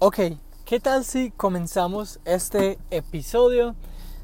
Ok, ¿qué tal si comenzamos este episodio?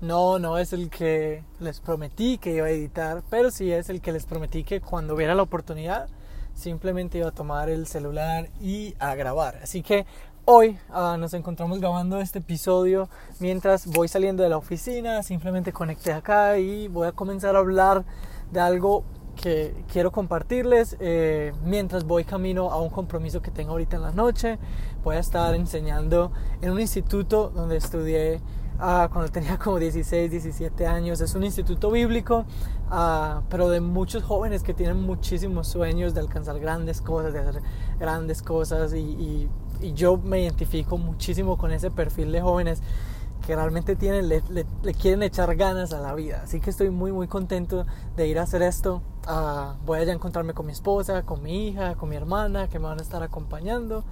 No, no es el que les prometí que iba a editar, pero sí es el que les prometí que cuando hubiera la oportunidad simplemente iba a tomar el celular y a grabar. Así que hoy uh, nos encontramos grabando este episodio mientras voy saliendo de la oficina, simplemente conecté acá y voy a comenzar a hablar de algo que quiero compartirles eh, mientras voy camino a un compromiso que tengo ahorita en la noche. Voy a estar enseñando en un instituto donde estudié uh, cuando tenía como 16, 17 años. Es un instituto bíblico, uh, pero de muchos jóvenes que tienen muchísimos sueños de alcanzar grandes cosas, de hacer grandes cosas y, y, y yo me identifico muchísimo con ese perfil de jóvenes que realmente tienen, le, le, le, quieren echar ganas a la vida. Así que estoy muy, muy contento de ir a hacer esto. Uh, voy a encontrarme con mi esposa, con mi hija, con mi hermana, que me van a estar acompañando.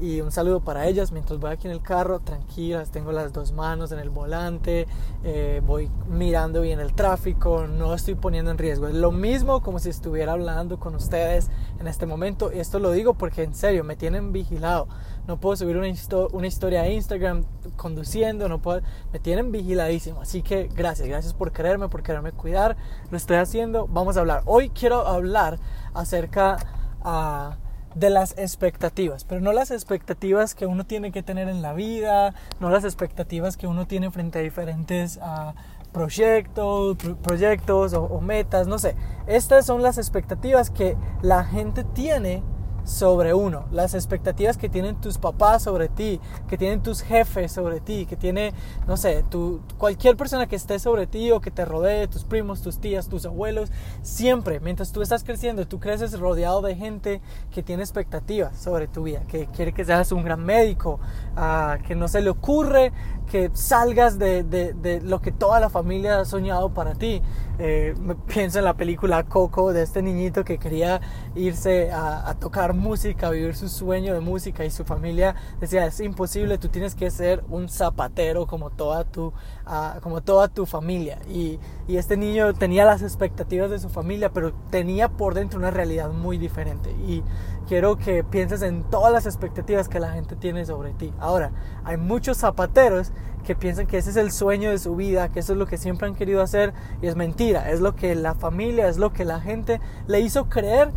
Y un saludo para ellas mientras voy aquí en el carro, tranquilas, tengo las dos manos en el volante, eh, voy mirando bien el tráfico, no estoy poniendo en riesgo. Es lo mismo como si estuviera hablando con ustedes en este momento. Y esto lo digo porque en serio me tienen vigilado. No puedo subir una, una historia a Instagram conduciendo, no puedo, me tienen vigiladísimo. Así que gracias, gracias por quererme, por quererme cuidar. Lo estoy haciendo. Vamos a hablar. Hoy quiero hablar acerca... Uh, de las expectativas, pero no las expectativas que uno tiene que tener en la vida, no las expectativas que uno tiene frente a diferentes uh, proyectos, pro proyectos o metas, no sé. Estas son las expectativas que la gente tiene sobre uno, las expectativas que tienen tus papás sobre ti, que tienen tus jefes sobre ti, que tiene, no sé, tu, cualquier persona que esté sobre ti o que te rodee, tus primos, tus tías, tus abuelos, siempre, mientras tú estás creciendo, tú creces rodeado de gente que tiene expectativas sobre tu vida, que quiere que seas un gran médico, uh, que no se le ocurre que salgas de, de, de, lo que toda la familia ha soñado para ti. Eh, pienso en la película Coco de este niñito que quería irse a, a, tocar música, vivir su sueño de música y su familia decía es imposible, tú tienes que ser un zapatero como toda tu, uh, como toda tu familia. Y, y este niño tenía las expectativas de su familia, pero tenía por dentro una realidad muy diferente. Y quiero que pienses en todas las expectativas que la gente tiene sobre ti. Ahora, hay muchos zapateros que piensan que ese es el sueño de su vida, que eso es lo que siempre han querido hacer y es mentira, es lo que la familia, es lo que la gente le hizo creer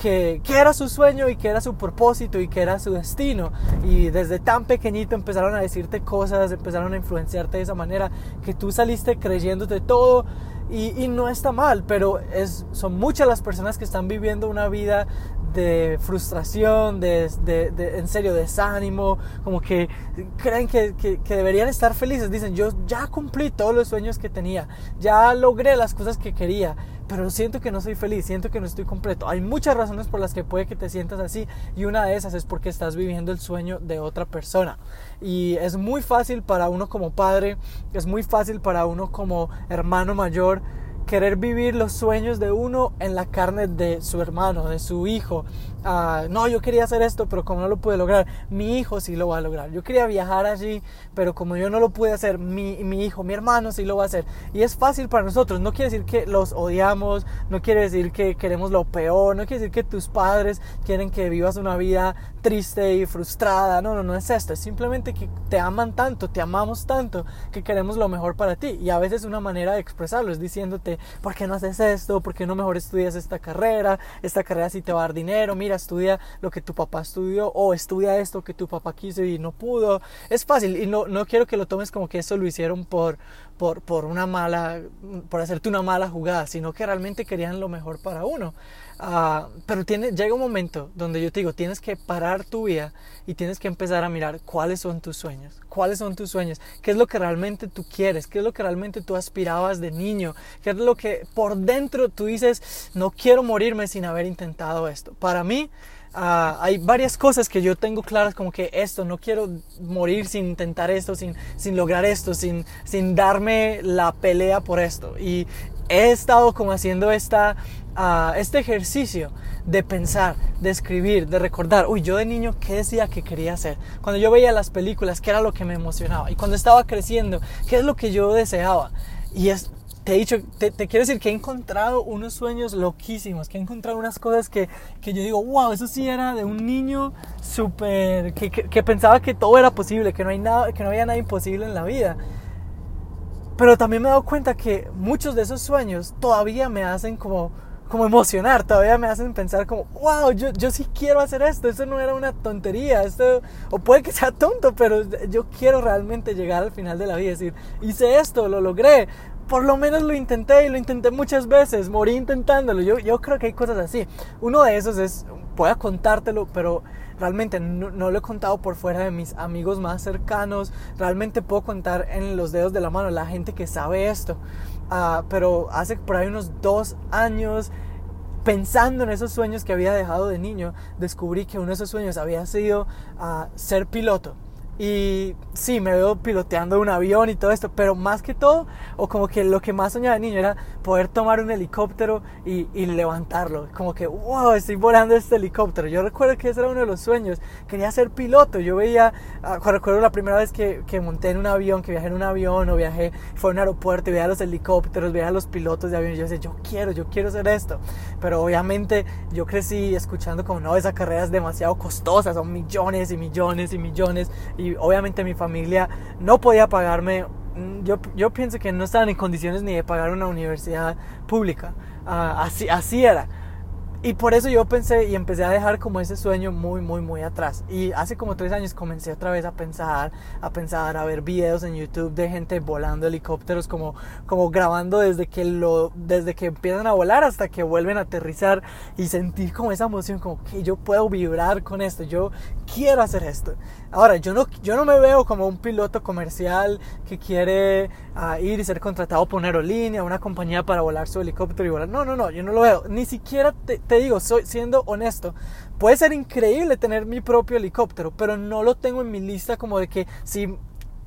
que, era su sueño y que era su propósito y que era su destino. Y desde tan pequeñito empezaron a decirte cosas, empezaron a influenciarte de esa manera que tú saliste creyéndote todo. Y, y no está mal, pero es, son muchas las personas que están viviendo una vida de frustración, de, de, de, en serio, desánimo, como que creen que, que, que, deberían estar felices. Dicen, yo ya cumplí todos los sueños que tenía, ya logré las cosas que quería, pero siento que no soy feliz, siento que no estoy completo. Hay muchas razones por las que puede que te sientas así y una de esas es porque estás viviendo el sueño de otra persona. Y es muy fácil para uno como padre, es muy fácil para uno como hermano mayor querer vivir los sueños de uno en la carne de su hermano, de su hijo. Uh, no, yo quería hacer esto, pero como no lo pude lograr, mi hijo sí lo va a lograr. Yo quería viajar allí, pero como yo no lo pude hacer, mi, mi hijo, mi hermano sí lo va a hacer. Y es fácil para nosotros. No quiere decir que los odiamos, no quiere decir que queremos lo peor, no quiere decir que tus padres quieren que vivas una vida triste y frustrada. No, no, no es esto. Es simplemente que te aman tanto, te amamos tanto, que queremos lo mejor para ti. Y a veces una manera de expresarlo es diciéndote, ¿por qué no haces esto? ¿Por qué no mejor estudias esta carrera? Esta carrera sí te va a dar dinero. Mira, estudia lo que tu papá estudió o estudia esto que tu papá quiso y no pudo. Es fácil y no, no quiero que lo tomes como que eso lo hicieron por, por, por una mala, por hacerte una mala jugada, sino que realmente querían lo mejor para uno. Uh, pero tiene, llega un momento donde yo te digo, tienes que parar tu vida y tienes que empezar a mirar cuáles son tus sueños, cuáles son tus sueños, qué es lo que realmente tú quieres, qué es lo que realmente tú aspirabas de niño, qué es lo que por dentro tú dices, no quiero morirme sin haber intentado esto. Para mí, Uh, hay varias cosas que yo tengo claras como que esto, no quiero morir sin intentar esto, sin, sin lograr esto, sin, sin darme la pelea por esto. Y he estado como haciendo esta, uh, este ejercicio de pensar, de escribir, de recordar, uy, yo de niño, ¿qué decía que quería hacer? Cuando yo veía las películas, ¿qué era lo que me emocionaba? Y cuando estaba creciendo, ¿qué es lo que yo deseaba? Y es te he dicho, te, quiero decir que he encontrado unos sueños loquísimos, que he encontrado unas cosas que, que yo digo, wow, eso sí era de un niño súper, que, que, pensaba que todo era posible, que no, hay nada, que no había nada imposible en la vida. Pero también me he dado cuenta que muchos de esos sueños todavía me hacen como, como emocionar, todavía me hacen pensar como, wow, yo, yo sí quiero hacer esto, eso no era una tontería, esto, o puede que sea tonto, pero yo quiero realmente llegar al final de la vida y decir, hice esto, lo logré, por lo menos lo intenté y lo intenté muchas veces, morí intentándolo, yo, yo creo que hay cosas así. Uno de esos es, puedo contártelo, pero realmente no, lo he contado por fuera de mis amigos más cercanos, realmente puedo contar en los dedos de la mano la gente que sabe esto. Ah, pero hace por ahí unos dos años, pensando en esos sueños que había dejado de niño, descubrí que uno de esos sueños había sido uh, ser piloto. Y sí, me veo piloteando un avión y todo esto, pero más que todo, o como que lo que más soñaba de niño era poder tomar un helicóptero y, y, levantarlo. Como que, wow, estoy volando este helicóptero. Yo recuerdo que ese era uno de los sueños. Quería ser piloto. Yo veía, uh, recuerdo la primera vez que, que, monté en un avión, que viajé en un avión o viajé, fue a un aeropuerto y veía los helicópteros, veía a los pilotos de avión. Y yo decía, yo quiero, yo quiero hacer esto. Pero obviamente yo crecí escuchando como, no, esa carrera es demasiado costosa, son millones y millones y millones. Y obviamente mi familia no podía pagarme, mm, yo, yo pienso que no estaban en condiciones ni de pagar una universidad pública, ah, así, así era. Y por eso yo pensé y empecé a dejar como ese sueño muy, muy, muy atrás. Y hace como tres años comencé otra vez a pensar, a pensar, a ver videos en YouTube de gente volando helicópteros, como, como grabando desde que, lo, desde que empiezan a volar hasta que vuelven a aterrizar y sentir como esa emoción, como que yo puedo vibrar con esto, yo quiero hacer esto. Ahora, yo no, yo no me veo como un piloto comercial que quiere ah, ir y ser contratado por una aerolínea, una compañía para volar su helicóptero y volar. No, no, no, yo no lo veo. Ni siquiera te, te digo, soy, siendo honesto, puede ser increíble tener mi propio helicóptero, pero no lo tengo en mi lista como de que si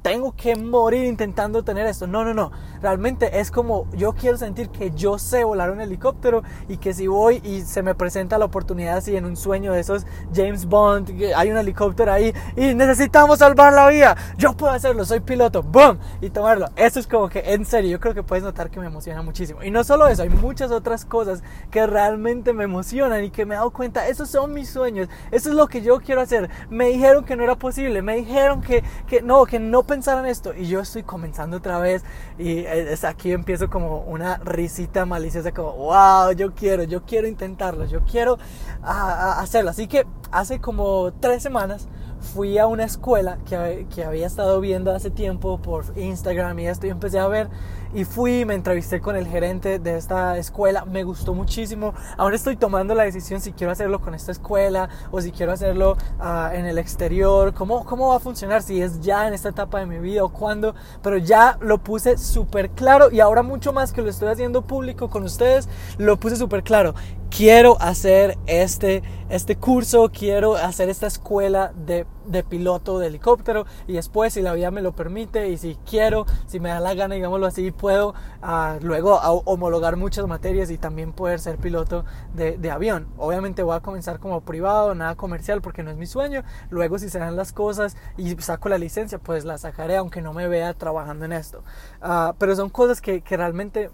tengo que morir intentando tener esto. No, no, no. Realmente es como yo quiero sentir que yo sé volar un helicóptero y que si voy y se me presenta la oportunidad así en un sueño de esos James Bond, hay un helicóptero ahí y necesitamos salvar la vida. Yo puedo hacerlo, soy piloto. ¡Boom! Y tomarlo. Eso es como que en serio, yo creo que puedes notar que me emociona muchísimo. Y no solo eso, hay muchas otras cosas que realmente me emocionan y que me he dado cuenta, esos son mis sueños. Eso es lo que yo quiero hacer. Me dijeron que no era posible, me dijeron que, que no, que no pensaba pensar en esto y yo estoy comenzando otra vez y es aquí empiezo como una risita maliciosa como wow yo quiero yo quiero intentarlo yo quiero hacerlo así que hace como tres semanas fui a una escuela que, que, había estado viendo hace tiempo por Instagram y esto y empecé a ver y fui, me entrevisté con el gerente de esta escuela, me gustó muchísimo. Ahora estoy tomando la decisión si quiero hacerlo con esta escuela o si quiero hacerlo uh, en el exterior, ¿Cómo, cómo va a funcionar, si es ya en esta etapa de mi vida o cuándo, pero ya lo puse súper claro y ahora mucho más que lo estoy haciendo público con ustedes, lo puse súper claro. Quiero hacer este, este curso, quiero hacer esta escuela de, de piloto de helicóptero y después si la vida me lo permite y si quiero, si me da la gana, digámoslo así, puedo uh, luego homologar muchas materias y también poder ser piloto de, de, avión. Obviamente voy a comenzar como privado, nada comercial porque no es mi sueño. Luego si se dan las cosas y saco la licencia, pues la sacaré aunque no me vea trabajando en esto. Uh, pero son cosas que, que realmente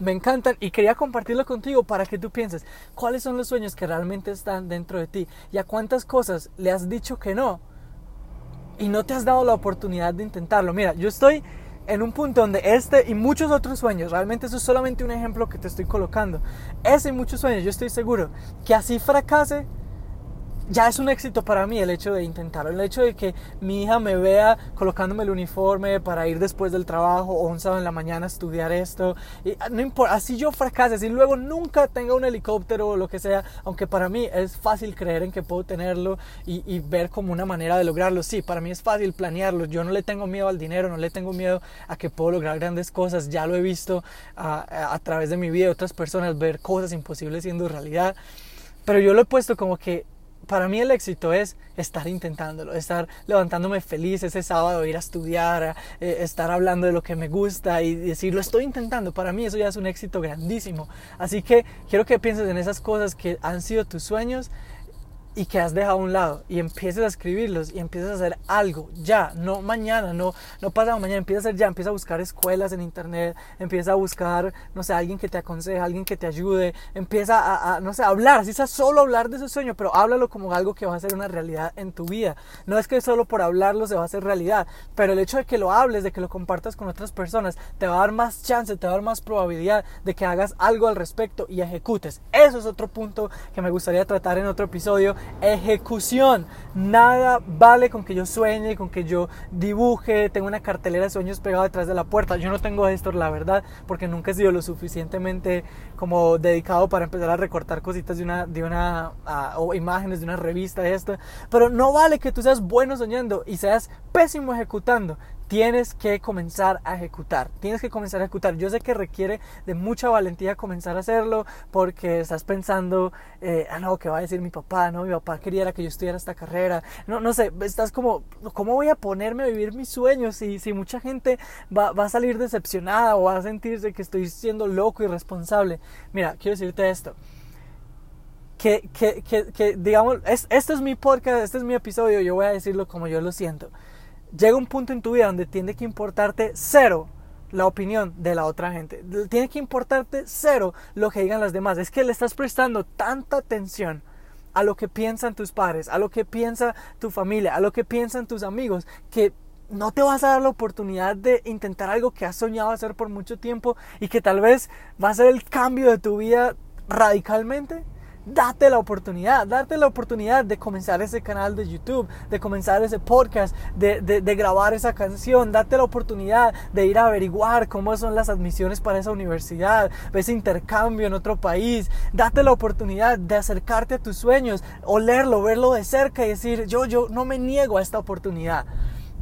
me encantan y quería compartirlo contigo para que tú pienses cuáles son los sueños que realmente están dentro de ti y a cuántas cosas le has dicho que no y no te has dado la oportunidad de intentarlo. Mira, yo estoy en un punto donde este y muchos otros sueños, realmente eso es solamente un ejemplo que te estoy colocando, ese y muchos sueños, yo estoy seguro que así fracase, ya es un éxito para mí el hecho de intentarlo, el hecho de que mi hija me vea colocándome el uniforme para ir después del trabajo o un sábado en la mañana a estudiar esto, y ah, no importa, así yo fracase, si luego nunca tenga un helicóptero o lo que sea, aunque para mí es fácil creer en que puedo tenerlo y, ver como una manera de lograrlo, sí, para mí es fácil planearlo, yo no le tengo miedo al dinero, no le tengo miedo a que puedo lograr grandes cosas, ya lo he visto a, a través de mi vida otras personas, ver cosas imposibles siendo realidad, pero yo lo he puesto como que para mí el éxito es estar intentándolo, estar levantándome feliz ese sábado, ir a estudiar, eh, estar hablando de lo que me gusta y decir, lo estoy intentando. Para mí eso ya es un éxito grandísimo. Así que quiero que pienses en esas cosas que han sido tus sueños y que has dejado a un lado y empieces a escribirlos y empieces a hacer algo ya, no mañana, no, no pasado mañana, empieza a hacer ya, empieza a buscar escuelas en internet, empieza a buscar, no sé, alguien que te aconseje, alguien que te ayude, empieza a, no sé, a hablar, así sea solo hablar de ese sueño, pero háblalo como algo que va a ser una realidad en tu vida. No es que solo por hablarlo se va a hacer realidad, pero el hecho de que lo hables, de que lo compartas con otras personas, te va a dar más chance, te va a dar más probabilidad de que hagas algo al respecto y ejecutes. Eso es otro punto que me gustaría tratar en otro episodio ejecución. Nada vale con que yo sueñe, con que yo dibuje, tengo una cartelera de sueños pegada detrás de la puerta. Yo no tengo esto, la verdad, porque nunca he sido lo suficientemente como dedicado para empezar a recortar cositas de una, de una o imágenes de una revista de esto. Pero no vale que tú seas bueno soñando y seas pésimo ejecutando tienes que comenzar a ejecutar, tienes que comenzar a ejecutar. Yo sé que requiere de mucha valentía comenzar a hacerlo porque estás pensando, eh, ah, no, ¿qué va a decir mi papá? No, mi papá quería que yo estudiara esta carrera. No, no sé, estás como, ¿cómo voy a ponerme a vivir mis sueños si, si mucha gente va, va a salir decepcionada o va a sentirse que estoy siendo loco y responsable? Mira, quiero decirte esto. Que, que, que, digamos, es, este es mi podcast, este es mi episodio, yo voy a decirlo como yo lo siento llega un punto en tu vida donde tiene que importarte cero la opinión de la otra gente. Tiene que importarte cero lo que digan las demás. Es que le estás prestando tanta atención a lo que piensan tus padres, a lo que piensa tu familia, a lo que piensan tus amigos, que no te vas a dar la oportunidad de intentar algo que has soñado hacer por mucho tiempo y que tal vez va a ser el cambio de tu vida radicalmente date la oportunidad, date la oportunidad de comenzar ese canal de YouTube, de comenzar ese podcast, de, de, grabar esa canción, date la oportunidad de ir a averiguar cómo son las admisiones para esa universidad, ese intercambio en otro país, date la oportunidad de acercarte a tus sueños, olerlo, verlo de cerca y decir, yo, yo no me niego a esta oportunidad.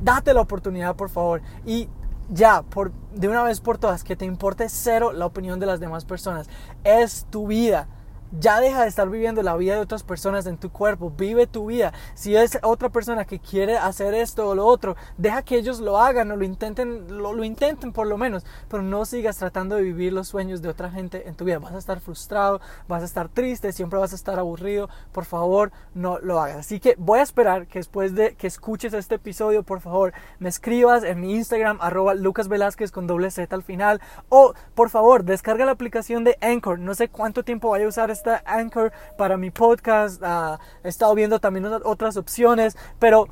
Date la oportunidad, por favor. Y ya, por, de una vez por todas, que te importe cero la opinión de las demás personas. Es tu vida ya deja de estar viviendo la vida de otras personas en tu cuerpo, vive tu vida. Si es otra persona que quiere hacer esto o lo otro, deja que ellos lo hagan o lo intenten, lo, lo, intenten por lo menos, pero no sigas tratando de vivir los sueños de otra gente en tu vida. Vas a estar frustrado, vas a estar triste, siempre vas a estar aburrido. Por favor, no lo hagas. Así que voy a esperar que después de que escuches este episodio, por favor, me escribas en mi Instagram, arroba Lucas Velázquez con doble Z al final, o por favor, descarga la aplicación de Anchor. No sé cuánto tiempo vaya a usar está Anchor para mi podcast. Ah, he estado viendo también otras opciones, pero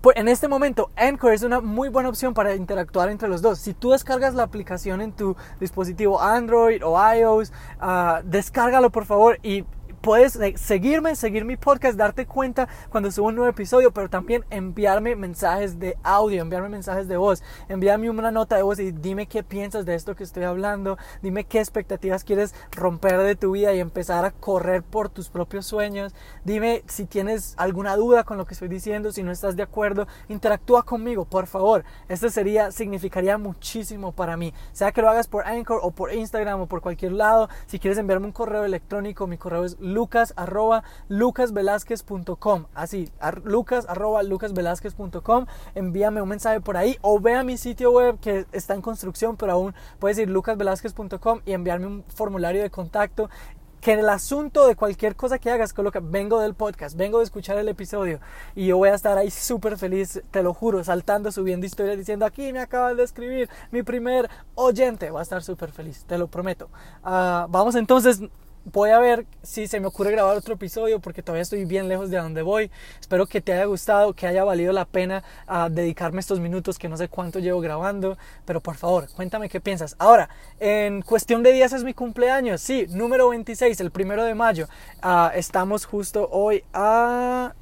pues, en este momento Anchor es una muy buena opción para interactuar entre los dos. Si tú descargas la aplicación en tu dispositivo Android o iOS, uh, descárgalo por favor y puedes seguirme, seguir mi podcast, darte cuenta cuando subo un nuevo episodio, pero también enviarme mensajes de audio, enviarme mensajes de voz, envíame una nota de voz y dime qué piensas de esto que estoy hablando, dime qué expectativas quieres romper de tu vida y empezar a correr por tus propios sueños, dime si tienes alguna duda con lo que estoy diciendo, si no estás de acuerdo, interactúa conmigo, por favor. Esto sería, significaría muchísimo para mí, sea que lo hagas por Anchor o por Instagram o por cualquier lado, si quieres enviarme un correo electrónico, mi correo es lucas arroba lucasvelázquez.com. Así, lucas arroba lucasvelázquez.com. Envíame un mensaje por ahí o ve a mi sitio web que está en construcción, pero aún puedes ir lucasvelázquez.com y enviarme un formulario de contacto que en el asunto de cualquier cosa que hagas, coloca, vengo del podcast, vengo de escuchar el episodio y yo voy a estar ahí súper feliz, te lo juro, saltando, subiendo historias, diciendo, aquí me acaban de escribir mi primer oyente, va a estar súper feliz, te lo prometo. Ah, vamos entonces, voy a ver si se me ocurre grabar otro episodio porque todavía estoy bien lejos de donde voy. Espero que te haya gustado, que haya valido la pena uh, dedicarme estos minutos que no sé cuánto llevo grabando, pero por favor, cuéntame qué piensas. Ahora, en cuestión de días es mi cumpleaños, sí, número 26, el primero de mayo. Uh, estamos justo hoy a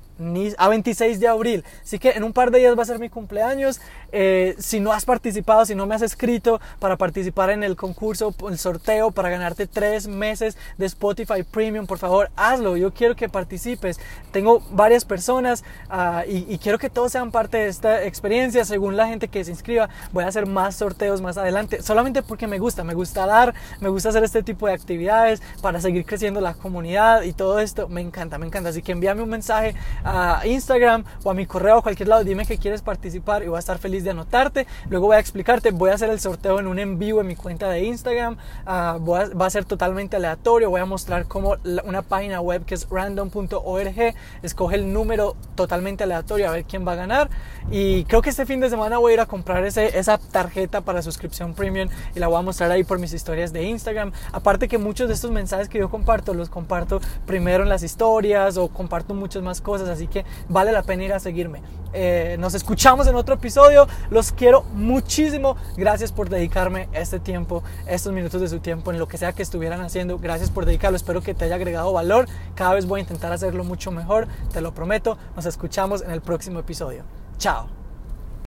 a 26 de abril. Así que en un par de días va a ser mi cumpleaños. Eh, si no has participado, si no me has escrito para participar en el concurso, el sorteo, para ganarte tres meses de Spotify Premium, por favor, hazlo. Yo quiero que participes. Tengo varias personas y, y, quiero que todos sean parte de esta experiencia. Según la gente que se inscriba, voy a hacer más sorteos más adelante. Solamente porque me gusta, me gusta dar, me gusta hacer este tipo de actividades para seguir creciendo la comunidad y todo esto. Me encanta, me encanta. Así que envíame un mensaje a Instagram o a mi correo a cualquier lado, dime que quieres participar y voy a estar feliz de anotarte. Luego voy a explicarte, voy a hacer el sorteo en un en vivo en mi cuenta de Instagram, ah, va a ser totalmente aleatorio, voy a mostrar cómo una página web que es random.org escoge el número totalmente aleatorio a ver quién va a ganar y creo que este fin de semana voy a ir a comprar ese, esa tarjeta para suscripción premium y la voy a mostrar ahí por mis historias de Instagram. Aparte que muchos de estos mensajes que yo comparto los comparto primero en las historias o comparto muchas más cosas, así que vale la pena ir a seguirme. Eh, nos escuchamos en otro episodio. Los quiero muchísimo. Gracias por dedicarme este tiempo, estos minutos de su tiempo en lo que sea que estuvieran haciendo. Gracias por dedicarlo. Espero que te haya agregado valor. Cada vez voy a intentar hacerlo mucho mejor. Te lo prometo. Nos escuchamos en el próximo episodio. Chao.